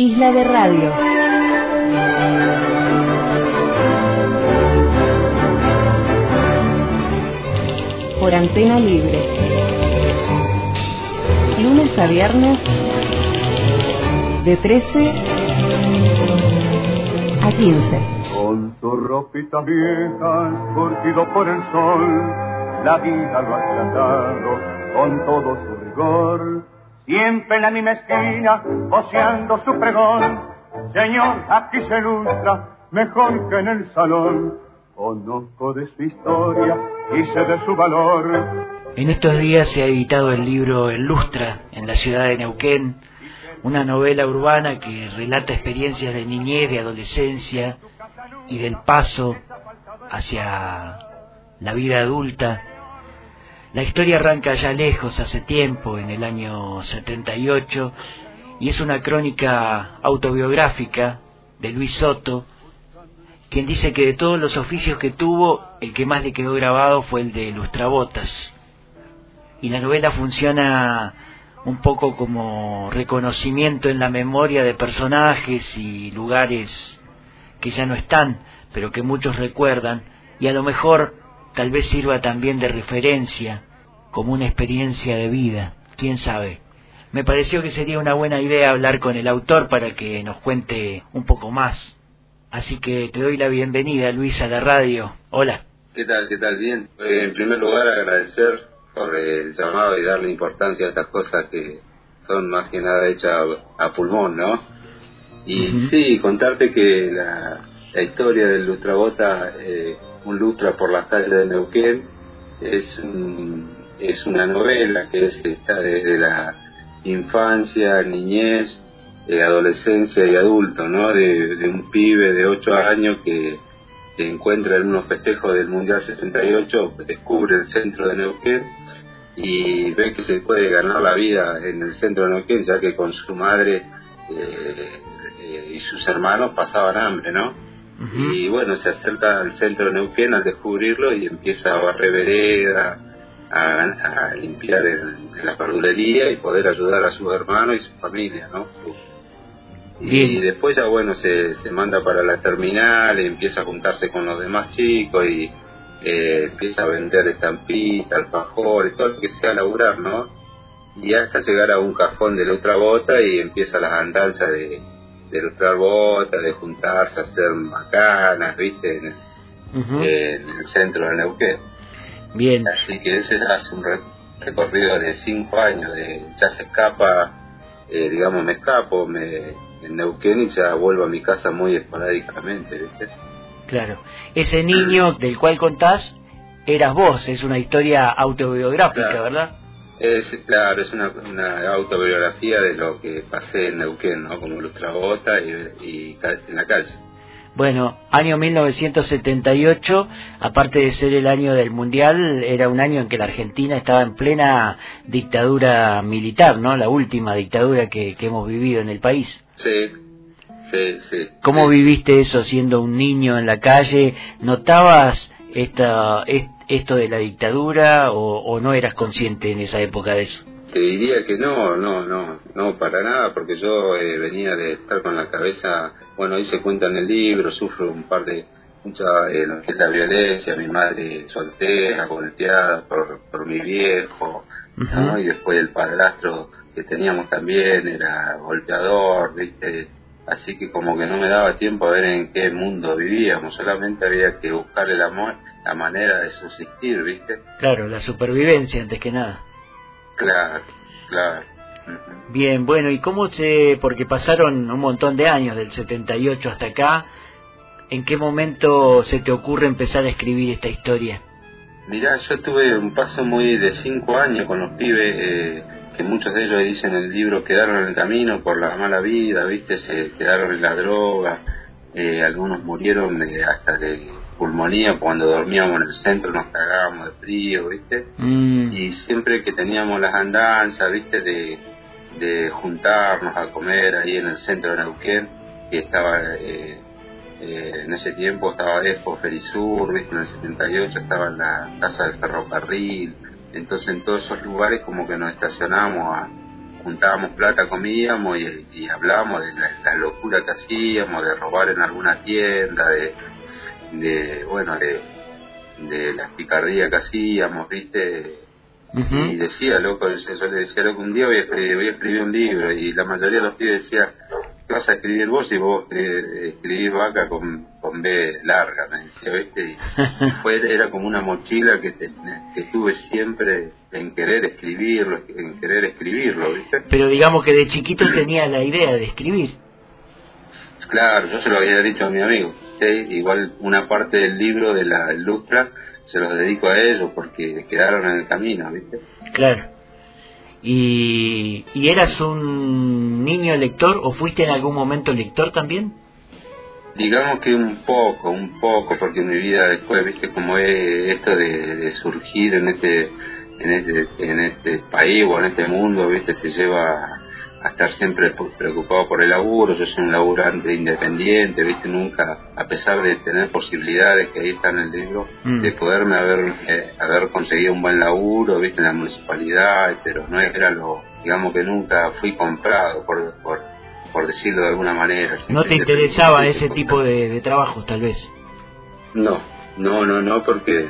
Isla de Radio. Por antena libre. Lunes a viernes de 13 a 15. Con su ropita vieja, curtido por el sol, la vida lo ha tratado con todo su rigor. Siempre en la misma esquina, su pregón. Señor, aquí se mejor que en el salón. Conozco de su historia y sé de su valor. En estos días se ha editado el libro El Lustra en la ciudad de Neuquén, una novela urbana que relata experiencias de niñez, de adolescencia y del paso hacia la vida adulta. La historia arranca ya lejos, hace tiempo, en el año 78, y es una crónica autobiográfica de Luis Soto, quien dice que de todos los oficios que tuvo, el que más le quedó grabado fue el de lustrabotas. Y la novela funciona un poco como reconocimiento en la memoria de personajes y lugares que ya no están, pero que muchos recuerdan, y a lo mejor tal vez sirva también de referencia, como una experiencia de vida, quién sabe. Me pareció que sería una buena idea hablar con el autor para que nos cuente un poco más. Así que te doy la bienvenida, Luis, a la radio. Hola. ¿Qué tal? ¿Qué tal? Bien. Eh, en primer lugar, agradecer por el llamado y darle importancia a estas cosas que son más que nada hechas a, pulmón, ¿no? Y sí, contarte que la, la historia del Lustrabota, eh, un lustra por las calles de Neuquén, es, es una novela que es, está desde la infancia, niñez, eh, adolescencia y adulto, ¿no? De, un pibe de 8 años que encuentra en unos festejos del Mundial 78, descubre el centro de Neuquén y ve que se puede ganar la vida en el centro de Neuquén, ya que con su madre eh, eh, y sus hermanos pasaban hambre, ¿no? Y bueno, se acerca al centro de Neuquén al descubrirlo y empieza a barrer vereda, a, a limpiar en, la verdulería y poder ayudar a sus hermanos y su familia, ¿no? Y después ya bueno se, se manda para la terminal, empieza a juntarse con los demás chicos y eh, empieza a vender estampitas, alfajores, todo lo que sea laburar, ¿no? Y hasta llegar a un cajón de la otra bota y empieza las andanzas de, de ilustrar botas, de juntarse, a hacer macanas, ¿viste? En el, en el centro de Neuquén. Bien. Así que ese hace un recorrido de cinco años, de ya se escapa, eh, digamos, me escapo, me en Neuquén y ya vuelvo a mi casa muy esporádicamente, ¿viste? Claro. Ese niño del cual contás eras vos, es una historia autobiográfica, Claro. ¿verdad? Es, claro, es una, una autobiografía de lo que pasé en Neuquén, ¿no? Como lustrabota y, y en la calle. Bueno, año 1978, aparte de ser el año del Mundial, era un año en que la Argentina estaba en plena dictadura militar, ¿no? La última dictadura que, que hemos vivido en el país. Sí, sí, sí. ¿Cómo sí. viviste eso siendo un niño en la calle? ¿Notabas esta, est- esto de la dictadura o, o no eras consciente en esa época de eso? Te diría que no, no, no, no, para nada, porque yo eh, venía de estar con la cabeza, bueno, ahí se cuenta en el libro, sufro un par de, mucha, eh, lo que es la violencia, mi madre soltera, golpeada por, por mi viejo, ¿no? Y después el padrastro que teníamos también era golpeador, ¿viste? Así que como que no me daba tiempo a ver en qué mundo vivíamos, solamente había que buscarle la, mo- la manera de subsistir, ¿viste? Claro, la supervivencia antes que nada. Claro, claro. Bien, bueno, ¿y cómo se...? Porque pasaron un montón de años, del 78 hasta acá. ¿En qué momento se te ocurre empezar a escribir esta historia? Mirá, yo tuve un paso muy de cinco años con los pibes, eh, que muchos de ellos dicen en el libro quedaron en el camino por la mala vida, ¿viste? Se quedaron en la droga, eh, algunos murieron de- hasta de pulmonía cuando dormíamos en el centro, nos cagábamos de frío, ¿viste? Mm, Y siempre que teníamos las andanzas, ¿viste? De, de juntarnos a comer ahí en el centro de Neuquén, que estaba... Eh, eh, en ese tiempo estaba Expo Ferisur, ¿viste? en el 78 estaba en la Casa del Ferrocarril, entonces en todos esos lugares como que nos estacionamos a, juntábamos plata, comíamos y, y hablábamos de la, la, locura que hacíamos, de robar en alguna tienda, de, de bueno, de, de la picardía que hacíamos, ¿viste? Y decía, loco, yo, le decía, loco, un día voy a, escribir, voy a escribir un libro y la mayoría de los pibes decía, vas a escribir vos y vos eh, escribís vaca con, con B larga, me decía, ¿viste? Y fue, era como una mochila que, que tuve siempre en querer escribirlo, en querer escribirlo, ¿viste? Pero digamos que de chiquito tenía la idea de escribir. Claro, yo se lo había dicho a mi amigo. Igual una parte del libro de la Ilustra se los dedico a ellos porque quedaron en el camino, ¿viste? Claro. ¿Y, ¿Y eras un niño lector o fuiste en algún momento lector también? Digamos que un poco, un poco, porque mi vida después, viste, como es esto de, de surgir en este, en este, en este país o en este mundo, viste, te lleva a estar siempre preocupado por el laburo, yo soy un laburante independiente, viste, nunca, a pesar de tener posibilidades que ahí está en el libro, Mm. de poderme haber, eh, haber conseguido un buen laburo, viste, en la municipalidad, pero no era lo, digamos que nunca fui comprado, por, por, por decirlo de alguna manera. ¿No te interesaba ese tipo de, de trabajos tal vez? No, no, no, no, porque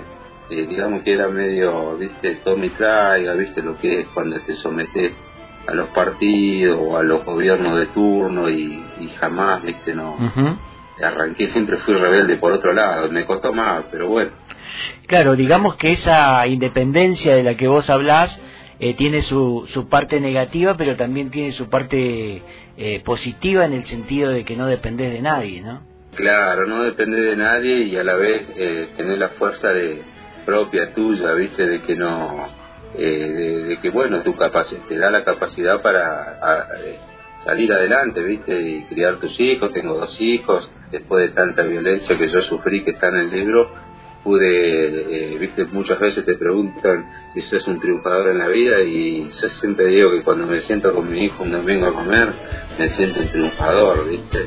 eh, digamos que era medio, viste, tome y traiga, viste lo que es cuando te sometes a los partidos o a los gobiernos de turno y, y jamás, viste, no. Arranqué, siempre fui rebelde por otro lado, me costó más, pero bueno. Claro, digamos que esa independencia de la que vos hablás eh, tiene su, su parte negativa, pero también tiene su parte eh, positiva en el sentido de que no dependés de nadie, ¿no? Claro, no depender de nadie y a la vez eh, tener la fuerza de propia tuya, viste, de que no, eh, de, que bueno, tu te da la capacidad para eh, salir adelante, viste, y criar tus hijos. Tengo dos hijos, después de tanta violencia que yo sufrí que está en el libro, pude, eh, viste, muchas veces te preguntan si sos un triunfador en la vida y yo siempre digo que cuando me siento con mi hijo un domingo a comer, me siento un triunfador, viste.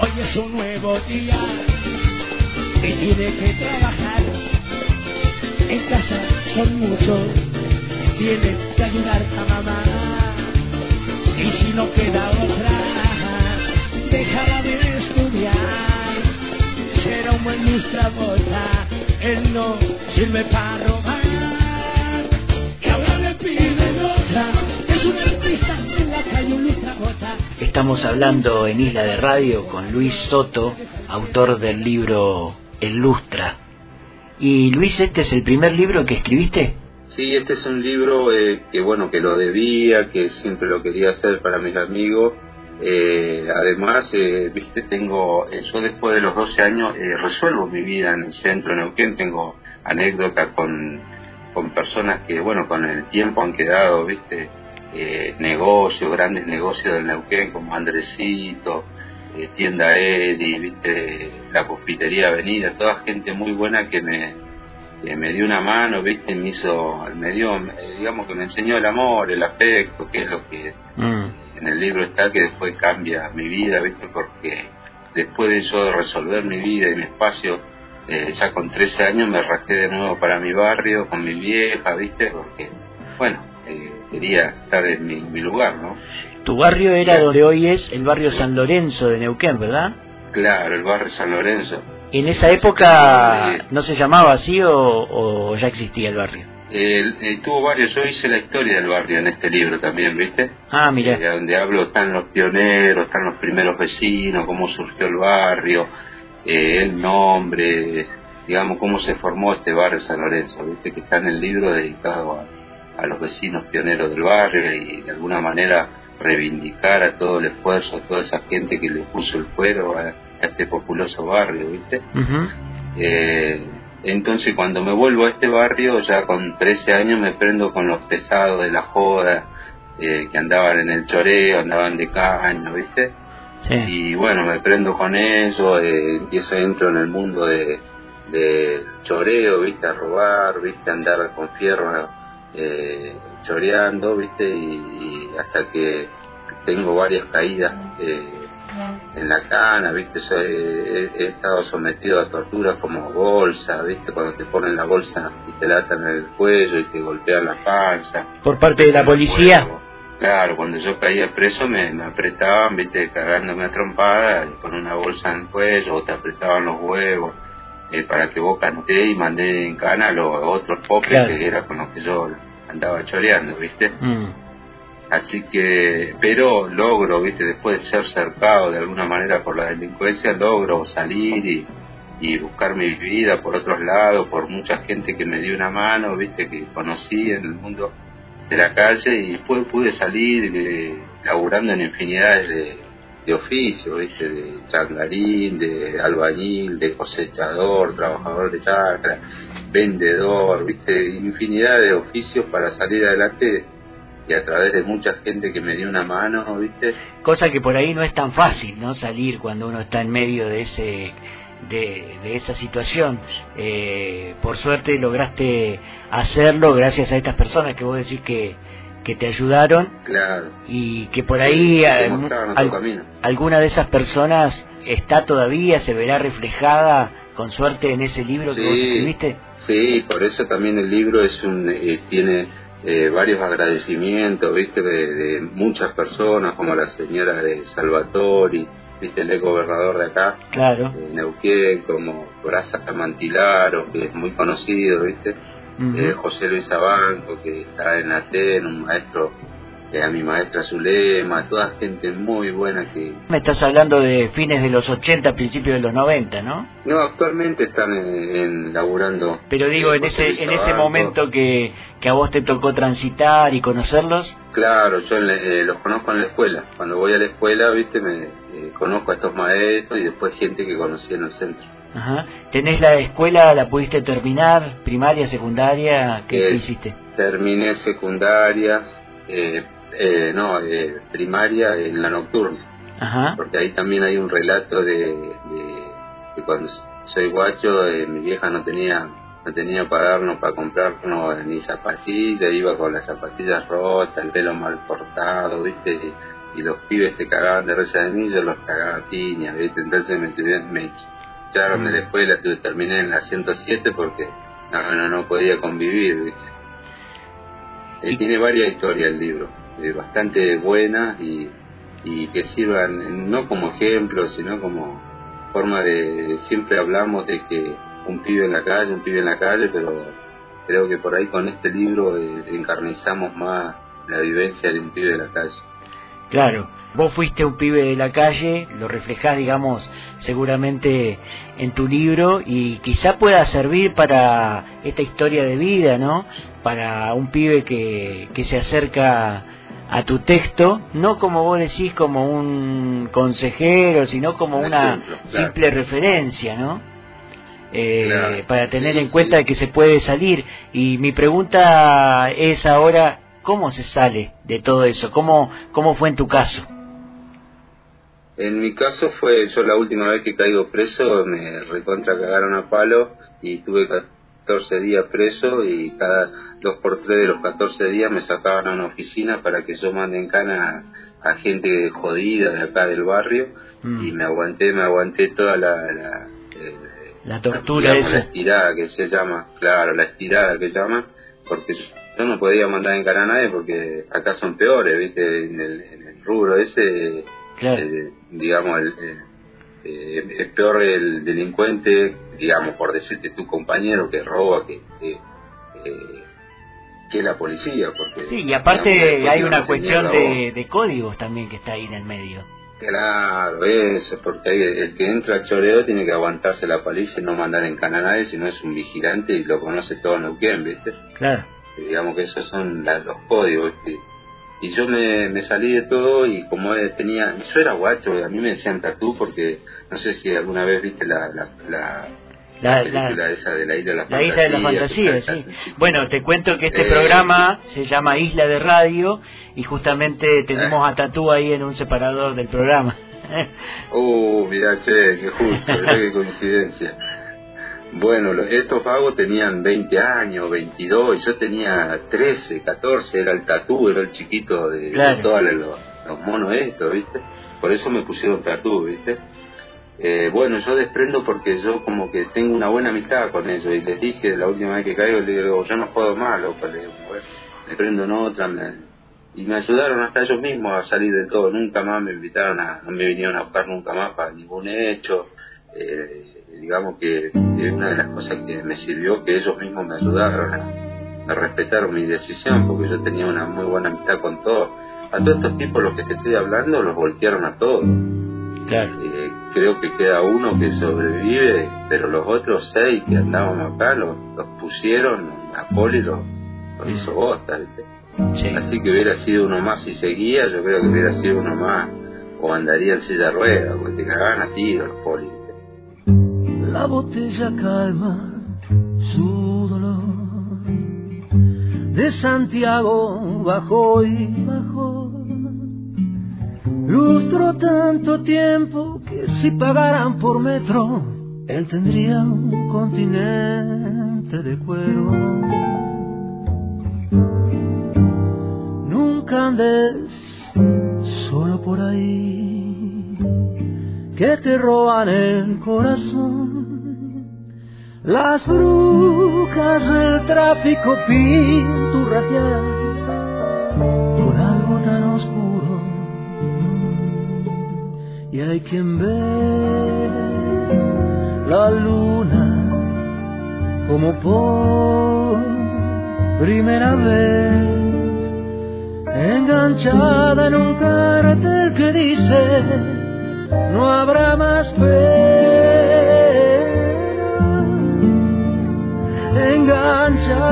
Hoy es un nuevo día y tiene que trabajar. En casa son muchos, tiene que ayudar a mamá. Y si no queda otra, dejará de estudiar. Será un buen lustrabota, él no sirve para robar. Y ahora le piden otra, es un artista en la calle, un lustrabota. Estamos hablando en Isla de Radio con Luis Soto, autor del libro El Lustra. Y Luis, ¿este es el primer libro que escribiste? Sí, este es un libro eh, que bueno, que lo debía, que siempre lo quería hacer para mis amigos. Eh, además, eh, viste, tengo, eh, yo después de los 12 años eh, resuelvo mi vida en el centro de Neuquén, tengo anécdotas con, con personas que, bueno, con el tiempo han quedado, viste, eh, negocios, grandes negocios del Neuquén, como Andresito, eh, Tienda Edi, viste, la Cospitería Avenida, toda gente muy buena que me, que me dio una mano, viste, me hizo, me dio, digamos que me enseñó el amor, el afecto, que es lo que en el libro está, que después cambia mi vida, viste, porque después de eso de resolver mi vida y mi espacio, eh, ya con 13 años me rajé de nuevo para mi barrio, con mi vieja, viste, porque, bueno, eh, quería estar en mi, mi lugar, ¿no? Tu barrio era donde hoy es el barrio San Lorenzo de Neuquén, ¿verdad? Claro, el barrio San Lorenzo. ¿En esa época no se llamaba así o, o ya existía el barrio? Eh, eh, tuvo varios, yo hice la historia del barrio en este libro también, ¿viste? Ah, mira. Eh, donde hablo están los pioneros, están los primeros vecinos, cómo surgió el barrio, eh, el nombre, digamos, cómo se formó este barrio San Lorenzo, ¿viste? Que está en el libro dedicado a, a los vecinos pioneros del barrio y de alguna manera reivindicar a todo el esfuerzo, a toda esa gente que le puso el cuero a, a este populoso barrio, ¿viste? Eh, entonces cuando me vuelvo a este barrio, ya con 13 años me prendo con los pesados de la joda, eh, que andaban en el choreo, andaban de caño, ¿viste? Sí. Y bueno, me prendo con eso, eh, empiezo, entro en el mundo de, de choreo, ¿viste? A robar, ¿viste? A andar con fierro eh, choreando, ¿viste? Y, y hasta que tengo varias caídas eh, en la cana, ¿viste? He, he estado sometido a torturas como bolsa, ¿viste? Cuando te ponen la bolsa y te la atan en el cuello y te golpean la panza. ¿Por parte de la policía? Claro, cuando yo caía preso me, me apretaban, viste, cagándome a trompada, con una bolsa en el cuello, o te apretaban los huevos, eh, para que vos canté y mandé en cana a los otros popes Claro. que era con los que yo andaba choreando, viste. Mm. Así que, pero logro, viste, después de ser cercado de alguna manera por la delincuencia, logro salir y, y buscar mi vida por otros lados, por mucha gente que me dio una mano, viste, que conocí en el mundo de la calle y después pude salir eh, laburando en infinidades de, de oficios, viste, de changarín, de albañil, de cosechador, trabajador de chacra, vendedor, viste, infinidad de oficios para salir adelante y a través de mucha gente que me dio una mano, viste, Cosa que por ahí no es tan fácil, ¿no? Salir cuando uno está en medio de ese de, de esa situación. Eh, por suerte lograste hacerlo gracias a estas personas que vos decís que, que te ayudaron claro. y que por ahí Sí, al- alguna de esas personas está todavía, se verá reflejada con suerte en ese libro que vos Sí. escribiste. Sí, por eso también el libro es un eh, tiene eh, varios agradecimientos, viste, de, de muchas personas, como la señora de Salvatori, viste, el ex gobernador de acá, Claro. de Neuquén, como Brasa Mantilaro, que es muy conocido, viste, Eh, José Luis Abanco, que está en Aten, un maestro, eh, a mi maestra Zulema, toda gente muy buena que... Me estás hablando de fines de los 80, principios de los 90, ¿no? No, actualmente están en, en laburando... Pero digo, en José ese, Luis en ese momento que, que a vos te tocó transitar y conocerlos, Claro, yo la- eh, los conozco en la escuela. Cuando voy a la escuela, viste, me eh, conozco a estos maestros y después gente que conocí en el centro. Ajá. ¿Tenés la escuela, la pudiste terminar? ¿Primaria, secundaria? ¿Qué, Eh, hiciste? Terminé secundaria, eh, eh, no, eh, primaria en la nocturna, Ajá. porque ahí también hay un relato de, de, de cuando soy guacho, eh, mi vieja no tenía no tenía para darnos, para comprarnos ni zapatillas, iba con las zapatillas rotas, el pelo mal cortado, viste, y, y los pibes se cagaban de risa de mí, yo los cagaba a piñas, viste, entonces me, me echaron de la escuela, tuve- terminé en la 107 porque no, no, no podía convivir, viste. Eh, tiene varias historias el libro, eh, bastante buenas y, y que sirvan no como ejemplo, sino como forma de, siempre hablamos de que un pibe en la calle, un pibe en la calle, pero creo que por ahí con este libro eh, encarnizamos más la vivencia de un pibe de la calle. Claro, vos fuiste un pibe de la calle, lo reflejás, digamos, seguramente en tu libro y quizá pueda servir para esta historia de vida, ¿no? Para un pibe que, que se acerca a tu texto, no como vos decís como un consejero, sino como Un una ejemplo, claro. simple referencia, ¿no? Eh, Claro, para tener sí, en cuenta sí. que se puede salir. Y mi pregunta es ahora, ¿cómo se sale de todo eso? ¿Cómo, cómo fue en tu caso? En mi caso fue, yo la última vez que caigo preso me recontra cagaron a palo y tuve 14 días preso y cada dos por tres de los 14 días me sacaban a una oficina para que yo mande en cana a, a gente jodida de acá del barrio Mm. y me aguanté, me aguanté toda la... la eh, La tortura digamos, la esa. estirada que se llama, claro, la estirada que llama, porque yo no podía mandar en cara a nadie porque acá son peores, viste, en el, en el rubro ese Claro. eh, digamos, el, eh, eh, es peor el delincuente, digamos, por decirte tu compañero que roba que, que, eh, que la policía. Porque, Sí, y aparte digamos, hay una cuestión de, de códigos también que está ahí en el medio. Claro, eso, porque el que entra al choreo tiene que aguantarse la paliza y no mandar en cana a nadie, si no es un vigilante y lo conoce todo Neuquén, ¿viste? Claro. Digamos que esos son la- los códigos ¿viste? y yo me, me salí de todo y como tenía yo era guacho a mí me decían tatú porque no sé si alguna vez viste la la, la, La, esa de la isla de la la isla de la fantasía, sí. Bueno, te cuento que este Eh, programa se llama Isla de Radio y justamente tenemos a Tatú ahí en un separador del programa. uh mirá che qué justo qué coincidencia bueno estos vagos tenían 20 años 22 y yo tenía 13 14 era el tatú era el chiquito de, de Claro. todos los, los monos estos viste por eso me pusieron tatú viste Eh, bueno, yo desprendo porque yo como que tengo una buena amistad con ellos y les dije la última vez que caigo, le digo, yo no juego más, loco, le digo, bueno, me prendo en otra, me- y me ayudaron hasta ellos mismos a salir de todo. Nunca más me invitaron a, no me vinieron a buscar nunca más para ningún hecho. Eh, digamos que una de las cosas que me sirvió que ellos mismos me ayudaron a, a respetar mi decisión, porque yo tenía una muy buena amistad con todos. A todos estos tipos los que te estoy hablando los voltearon a todos. Claro. Eh, creo que queda uno que sobrevive, pero los otros seis que andábamos acá los, los pusieron a Poli los, los hizo bosta, ¿viste? Sí. Así que hubiera sido uno más si seguía, yo creo que hubiera sido uno más, o andaría en silla de ruedas, porque te cagaban a tiros los Poli. La botella calma su dolor. De Santiago bajó y bajó. Lustró tanto tiempo que si pagaran por metro, él tendría un continente de cuero. Nunca andes solo por ahí, que te roban el corazón. Las brujas del tráfico pinturrajean con algo tan oscuro. Y hay quien ve la luna como por primera vez, enganchada en un cartel que dice, no habrá más penas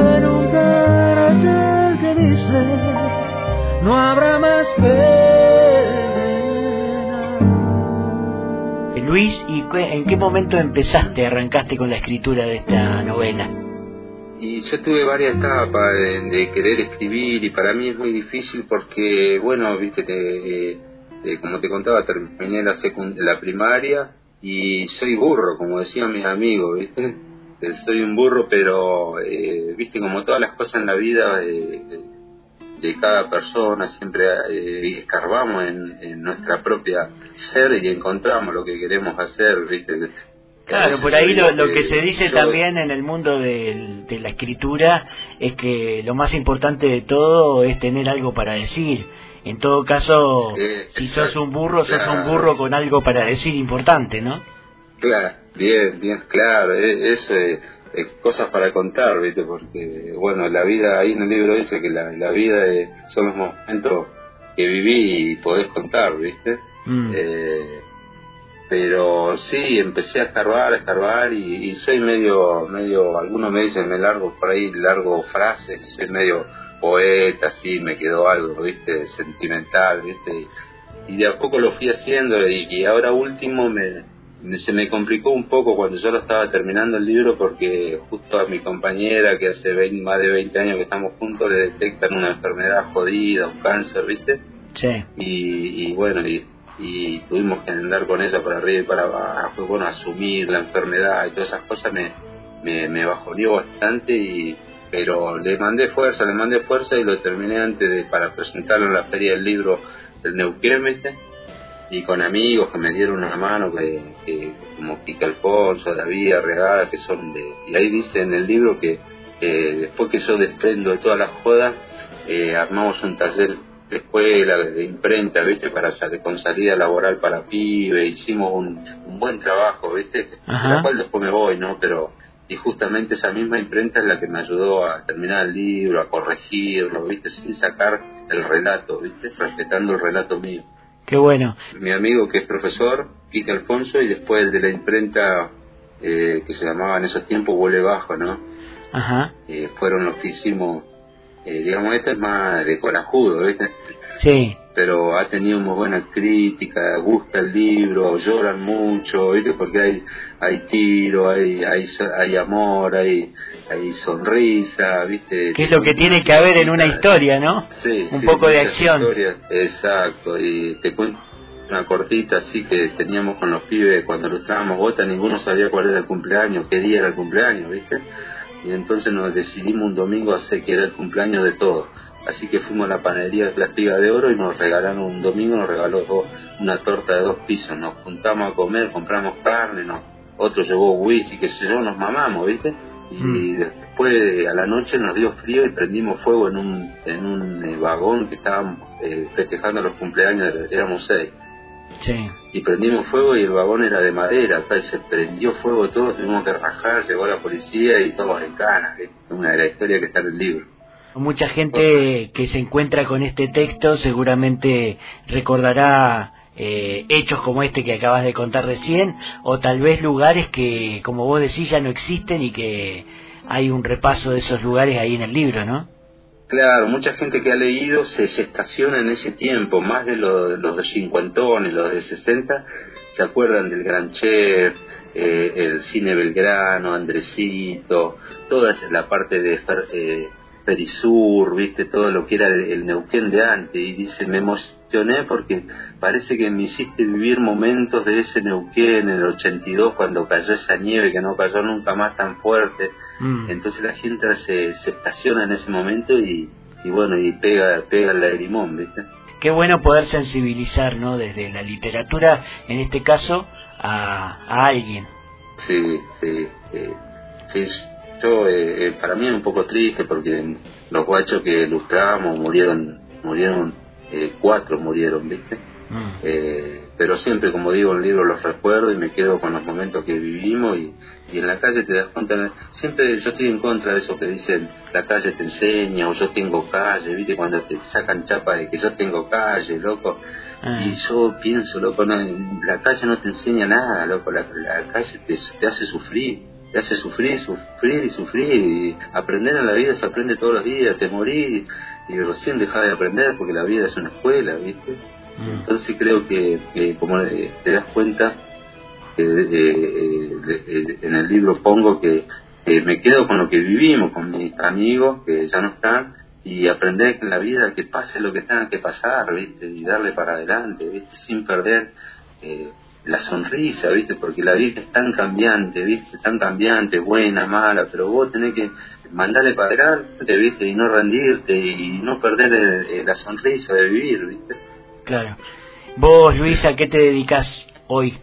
enganchada en un cartel que dice no habrá más pena. Eh, Luis, ¿y cu- en qué momento empezaste, arrancaste con la escritura de esta novela? Y yo tuve varias etapas de, de querer escribir y para mí es muy difícil porque, bueno, viste, que, eh, eh, como te contaba, terminé la, la primaria y soy burro, como decían mis amigos, viste. Soy un burro, pero, eh, viste, como todas las cosas en la vida eh, de, cada persona, siempre eh, escarbamos en, en nuestra propia ser y encontramos lo que queremos hacer, viste. Claro, por ahí lo, que se dice yo- también en el mundo de la escritura es que lo más importante de todo es tener algo para decir. En todo caso, si sos un burro, sos un burro con algo para decir importante, ¿no? Claro, bien, bien, claro, e- eso es, es cosas para contar, ¿viste? Porque, bueno, la vida, ahí en el libro dice que la, la vida es- son los momentos que viví y podés contar, ¿viste? Mm. Eh, pero sí, empecé a escarbar, a escarbar y, y soy medio, medio, algunos me dicen, me largo por ahí, largo frases, soy medio poeta, así, me quedó algo, ¿viste? Sentimental, ¿viste? Y, y de a poco lo fui haciendo y, y ahora último me- se me complicó un poco cuando yo lo estaba terminando el libro porque justo a mi compañera que hace 20 más de 20 años que estamos juntos le detectan una enfermedad jodida, un cáncer, ¿viste? Sí. y, y bueno y, y tuvimos que andar con ella para arriba y para abajo bueno asumir la enfermedad y todas esas cosas me me, me bajoneó bastante y pero le mandé fuerza le mandé fuerza y lo terminé antes de para presentarlo en la feria del libro del Neuquén ¿viste? Y con amigos que me dieron una mano que, que como Kika Alfonso David Arregada que son de y ahí dice en el libro que eh, después que yo desprendo de todas las jodas eh, armamos un taller de escuela, de imprenta, ¿viste? Para salir con salida laboral para pibe, hicimos un, un buen trabajo, ¿viste? Ajá. La cual después me voy, ¿no? Pero, y justamente esa misma imprenta es la que me ayudó a terminar el libro, a corregirlo, ¿viste? Sin sacar el relato, ¿viste? Respetando el relato mío. Qué bueno. Mi amigo que es profesor, Quique Alfonso, y después el de la imprenta eh, que se llamaba en esos tiempos Huele Bajo, ¿no? Ajá. Eh, fueron los que hicimos, eh, digamos, este es más de corajudo, ¿viste? Sí. Pero ha tenido muy buena crítica, gusta el libro, lloran mucho, ¿viste? Porque hay hay tiro, hay hay, hay amor, hay hay sonrisa, ¿viste? ¿Qué es lo que tiene que haber en una historia, no? Sí, Un sí, poco de acción. historias. Exacto, y te cuento una cortita así que teníamos con los pibes cuando ilustrábamos bota, ninguno sabía cuál era el cumpleaños, qué día era el cumpleaños, ¿viste? Y entonces nos decidimos un domingo a hacer que era el cumpleaños de todos. Así que fuimos a la panadería de la Espiga de Oro y nos regalaron un domingo, nos regaló dos- una torta de dos pisos. Nos juntamos a comer, compramos carne, nos, otro llevó whisky, qué sé yo, nos mamamos, ¿viste? Y Mm. después a la noche nos dio frío y prendimos fuego en un, en un eh, vagón que estábamos eh, festejando los cumpleaños, éramos seis. Sí. Y prendimos fuego y el vagón era de madera, acá, y se prendió fuego todo, tuvimos que rajar, llegó la policía y todos en canas. ¿viste? Una de las historias que está en el libro. Mucha gente que se encuentra con este texto seguramente recordará eh, hechos como este que acabas de contar recién, o tal vez lugares que, como vos decís, ya no existen y que hay un repaso de esos lugares ahí en el libro, ¿no? Claro, mucha gente que ha leído se, se estaciona en ese tiempo, más de los, los de cincuentones, los de 60, se acuerdan del Gran Chef, eh, el Cine Belgrano, Andresito, toda la parte de eh, Perisur, viste, todo lo que era el, el Neuquén de antes, y dice, me emocioné porque parece que me hiciste vivir momentos de ese Neuquén en el 82, cuando cayó esa nieve que no cayó nunca más tan fuerte, Mm. entonces la gente se, se estaciona en ese momento y, y bueno, y pega, pega el lagrimón, ¿viste? Qué bueno poder sensibilizar, ¿no? Desde la literatura, en este caso, a, a alguien. Sí, sí, sí. Sí, yo, eh, eh, para mí es un poco triste porque los guachos que ilustrábamos murieron, murieron, eh, cuatro murieron, ¿viste? Mm. Eh, pero siempre, como digo en el libro, los recuerdo y me quedo con los momentos que vivimos y, y en la calle te das cuenta, siempre yo estoy en contra de eso que dicen, la calle te enseña o yo tengo calle, ¿viste? Cuando te sacan chapa de que yo tengo calle, loco. Ah. Y yo pienso, loco, no, la calle no te enseña nada, loco, la, la calle te, te hace sufrir, te hace sufrir, sufrir y sufrir. Y aprender en la vida se aprende todos los días, te morís y recién dejás de aprender porque la vida es una escuela, ¿viste? Mm. Entonces creo que, que como eh, te das cuenta, eh, eh, en el libro pongo que me quedo con lo que vivimos, con mis amigos que ya no están, y aprender en la vida que pase lo que tenga que pasar, ¿viste? Y darle para adelante, ¿viste? Sin perder la sonrisa, ¿viste? Porque la vida es tan cambiante, ¿viste? Tan cambiante, buena, mala, pero vos tenés que mandarle para adelante, ¿viste? Y no rendirte y no perder eh, la sonrisa de vivir, ¿viste? Claro. Vos, Luisa, ¿a qué te dedicas hoy?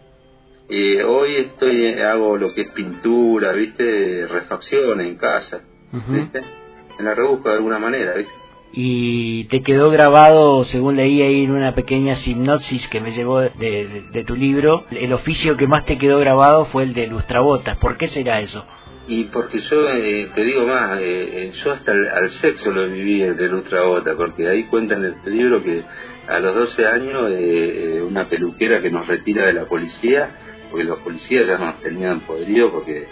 Eh, hoy estoy hago lo que es pintura, ¿viste? Refacciones en casa. ¿viste? Me la rebusco de alguna manera, ¿viste? Y te quedó grabado, según leí ahí en una pequeña sinopsis que me llevó de, de- tu libro, el oficio que más te quedó grabado fue el de lustrabotas. ¿Por qué será eso? Y porque yo, eh, te digo más, eh, eh, yo hasta al sexo lo viví el de Lustrabota, porque ahí cuenta en el libro que a los 12 años eh, eh, una peluquera que nos retira de la policía, porque los policías ya nos tenían podrido porque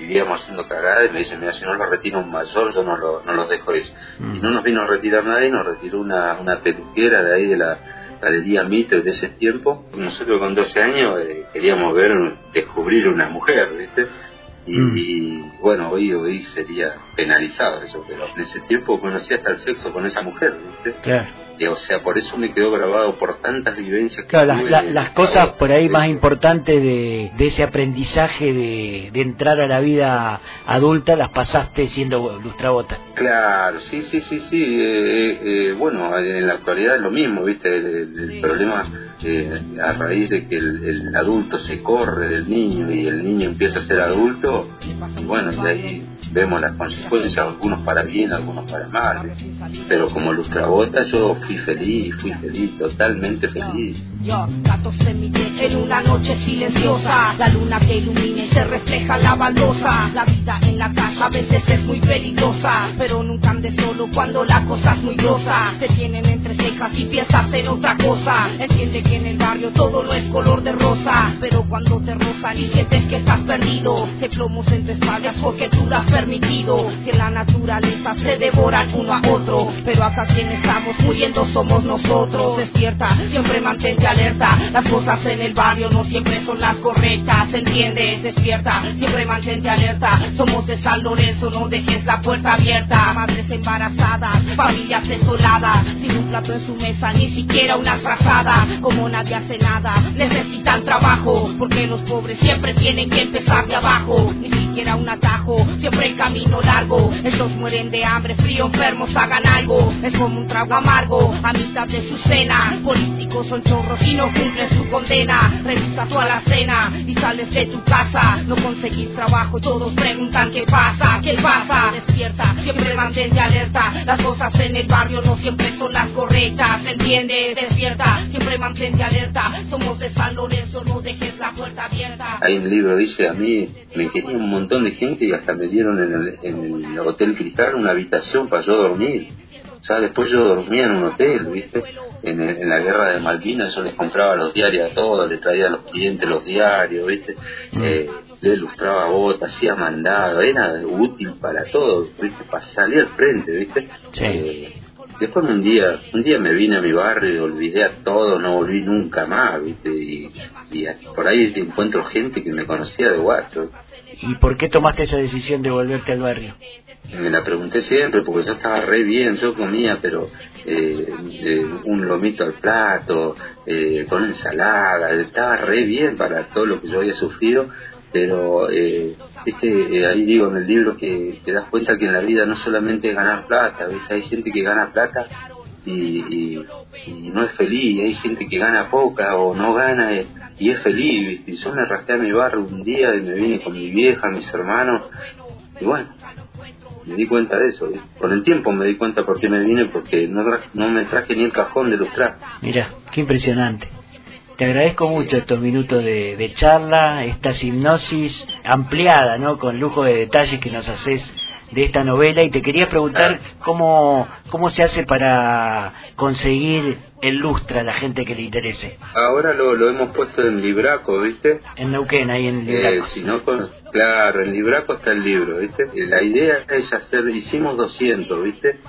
vivíamos haciendo cagadas y me dicen, mira, si no lo retira un mayor, yo no, lo, no los dejo ir. Mm. Y no nos vino a retirar nadie, nos retiró una, una peluquera de ahí de la galería Mito de ese tiempo. Nosotros con 12 años eh, queríamos ver, descubrir una mujer, ¿viste? Y, Mm. y, bueno, hoy, hoy sería penalizado eso, pero en ese tiempo conocí hasta el sexo con esa mujer, ¿viste? Claro. O sea, por eso me quedó grabado por tantas vivencias que Claro, las, tuve la- en las el cosas trabajo, por ahí más importantes de, de ese aprendizaje de, de entrar a la vida adulta las pasaste siendo lustrabota. Claro, sí, sí, sí, sí. eh, eh, bueno, en la actualidad es lo mismo, ¿viste? El, el- el problema eh, a raíz de que el, el adulto se corre del niño y el niño empieza a ser adulto, y bueno, y ahí vemos las consecuencias, algunos para bien, algunos para mal. Pero como lustrabota yo fui feliz, fui feliz, totalmente feliz. Gato semillero en una noche silenciosa, la luna que ilumina y se refleja la baldosa. La vida en la casa a veces es muy peligrosa, pero nunca andes solo cuando la cosa es muy grosa. Te tienen entre cejas y piensas en otra cosa. Entiende que en el barrio todo no es color de rosa, pero cuando te y sientes que estás perdido, te plomos en tu espalda es porque tú lo has permitido. Que la naturaleza se devoran uno a otro, pero acá quienes estamos muriendo somos nosotros. Despierta, siempre mantente alerta. Las cosas en el barrio no siempre son las correctas, ¿entiendes? Despierta, siempre mantente alerta. Somos de San Lorenzo, no dejes la puerta abierta. Madres embarazadas, familias desoladas, sin un plato en su mesa, ni siquiera una frazada. Como nadie hace nada, necesitan trabajo, los pobres siempre tienen que empezar de abajo. Ni siquiera un atajo, siempre camino largo. Ellos mueren de hambre, frío, enfermos, hagan algo. Es como un trago amargo, a mitad de su cena. Políticos son chorros y no cumples su condena. Revisa toda la cena y sales de tu casa. No conseguís trabajo todos preguntan qué pasa, qué pasa. Despierta, siempre mantente alerta. Las cosas en el barrio no siempre son las correctas. ¿Entiendes? Despierta, siempre mantente alerta. Somos de Hay un libro, dice a mí, me quería un montón de gente y hasta me dieron en el, en el Hotel Cristal una habitación para yo dormir. O sea, después yo dormía en un hotel, ¿viste? En, el- en la guerra de Malvinas yo les compraba los diarios a todos, les traía a los clientes los diarios, ¿viste? Eh, le ilustraba botas, hacía mandado, era útil para todo, ¿viste? Para salir al frente, ¿viste? Sí. Eh, después un día, un día me vine a mi barrio y olvidé a todo, no volví nunca más, ¿viste? Y, y por ahí encuentro gente que me conocía de guacho. ¿Y por qué tomaste esa decisión de volverte al barrio? Me la pregunté siempre porque yo estaba re bien, yo comía, pero eh, eh, un lomito al plato, eh, con ensalada, estaba re bien para todo lo que yo había sufrido, pero eh, este, eh, ahí digo en el libro que te das cuenta que en la vida no solamente es ganar plata, ¿viste? hay gente que gana plata y, y- y no es feliz, hay gente que gana poca o no gana eh, y es feliz, y yo me rasqué a mi barrio un día y me vine con mi vieja, mis hermanos, y bueno, me di cuenta de eso. Con el tiempo me di cuenta por qué me vine, porque no, no me traje ni el cajón de ilustrar. Mira, qué impresionante. Te agradezco mucho estos minutos de, de charla, esta hipnosis ampliada, ¿no? Con lujo de detalles que nos haces de esta novela y te quería preguntar cómo, cómo se hace para conseguir el lustre a la gente que le interese. Ahora lo, lo hemos puesto en Libraco, ¿viste? En Neuquén, ahí en Eh, Libraco. si no, con- claro, en Libraco está el libro, ¿viste? La idea es hacer, hicimos 200, ¿viste?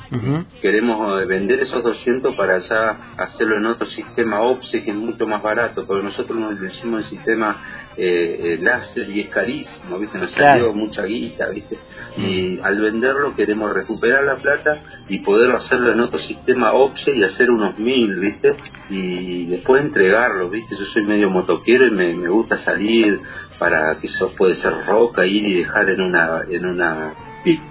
Queremos eh, vender esos 200 para ya hacerlo en otro sistema OPSE que es mucho más barato, porque nosotros nos lo hicimos en sistema eh, eh, láser y es carísimo, ¿viste? Nos Claro. salió mucha guita, ¿viste? Y al venderlo queremos recuperar la plata y poder hacerlo en otro sistema OPSE y hacer unos mil, ¿viste? Y después entregarlo, ¿viste? Yo soy medio motoquero y me, me gusta salir para que eso puede ser roca, ir y dejar en una, en una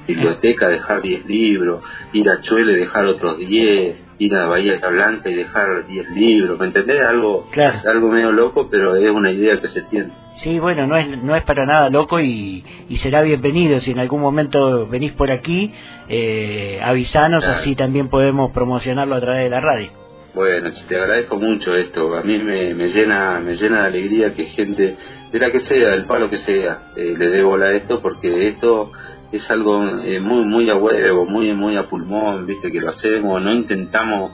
biblioteca, dejar 10 libros, ir a Chuele y dejar otros 10, ir a Bahía Blanca y dejar 10 libros, ¿me entendés? Algo, Claro. es algo medio loco, pero es una idea que se tiene. Sí, bueno, no es, no es para nada loco y, y será bienvenido. Si en algún momento venís por aquí, eh, avisanos, Claro. así también podemos promocionarlo a través de la radio. Bueno, te agradezco mucho esto. A mí me, me llena me llena de alegría que gente, de la que sea, del palo que sea, eh, le dé bola a esto porque esto es algo eh, muy muy a huevo, muy muy a pulmón, viste que lo hacemos, no intentamos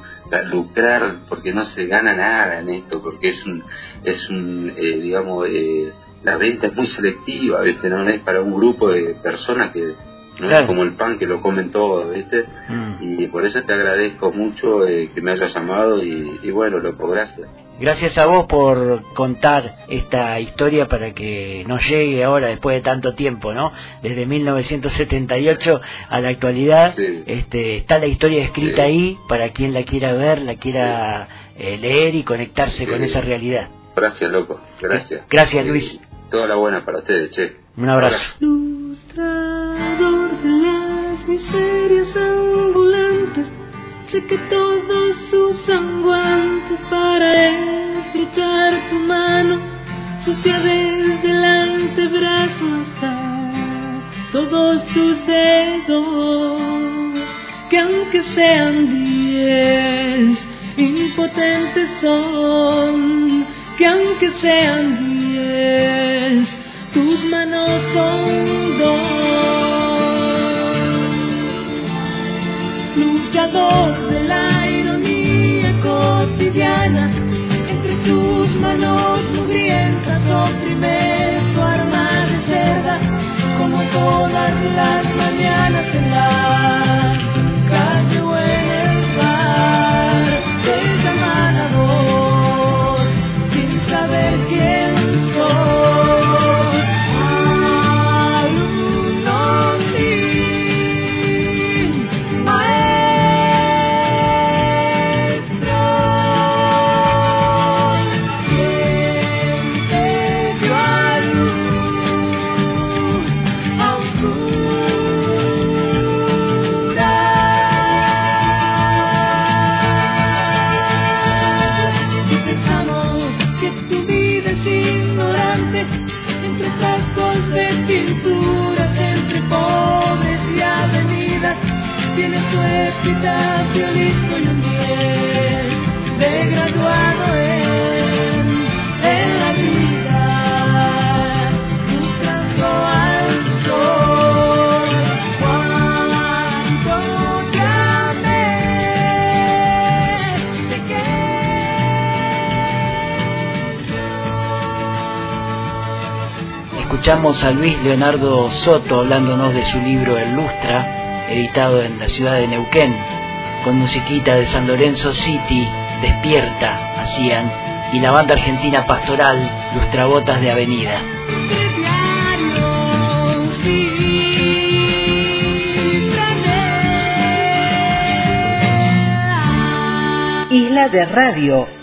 lucrar porque no se gana nada en esto, porque es un es un eh, digamos eh, la venta es muy selectiva, viste, no es para un grupo de personas que no Claro. como el pan que lo comen todos, viste. Mm. Y por eso te agradezco mucho eh, que me hayas llamado y, y bueno, loco, gracias. Gracias a vos por contar esta historia para que nos llegue ahora después de tanto tiempo, ¿no? Desde 1978 a la actualidad, Sí. este, está la historia escrita Sí. ahí para quien la quiera ver, la quiera eh, leer y conectarse con esa realidad. Gracias, loco, gracias. Gracias, Luis. Toda la buena para ustedes, che. Un abrazo. Miserias ambulantes, sé que todos usan guantes para estrechar tu mano, sucia desde el antebrazo hasta todos tus dedos, que aunque sean diez, impotentes son, que aunque sean diez, tus manos son Escuchamos a Luis Leonardo Soto hablándonos de su libro El Lustra, editado en la ciudad de Neuquén, con musiquita de San Lorenzo City, Despierta, hacían, y la banda argentina pastoral, Lustrabotas de Avenida. Isla de Radio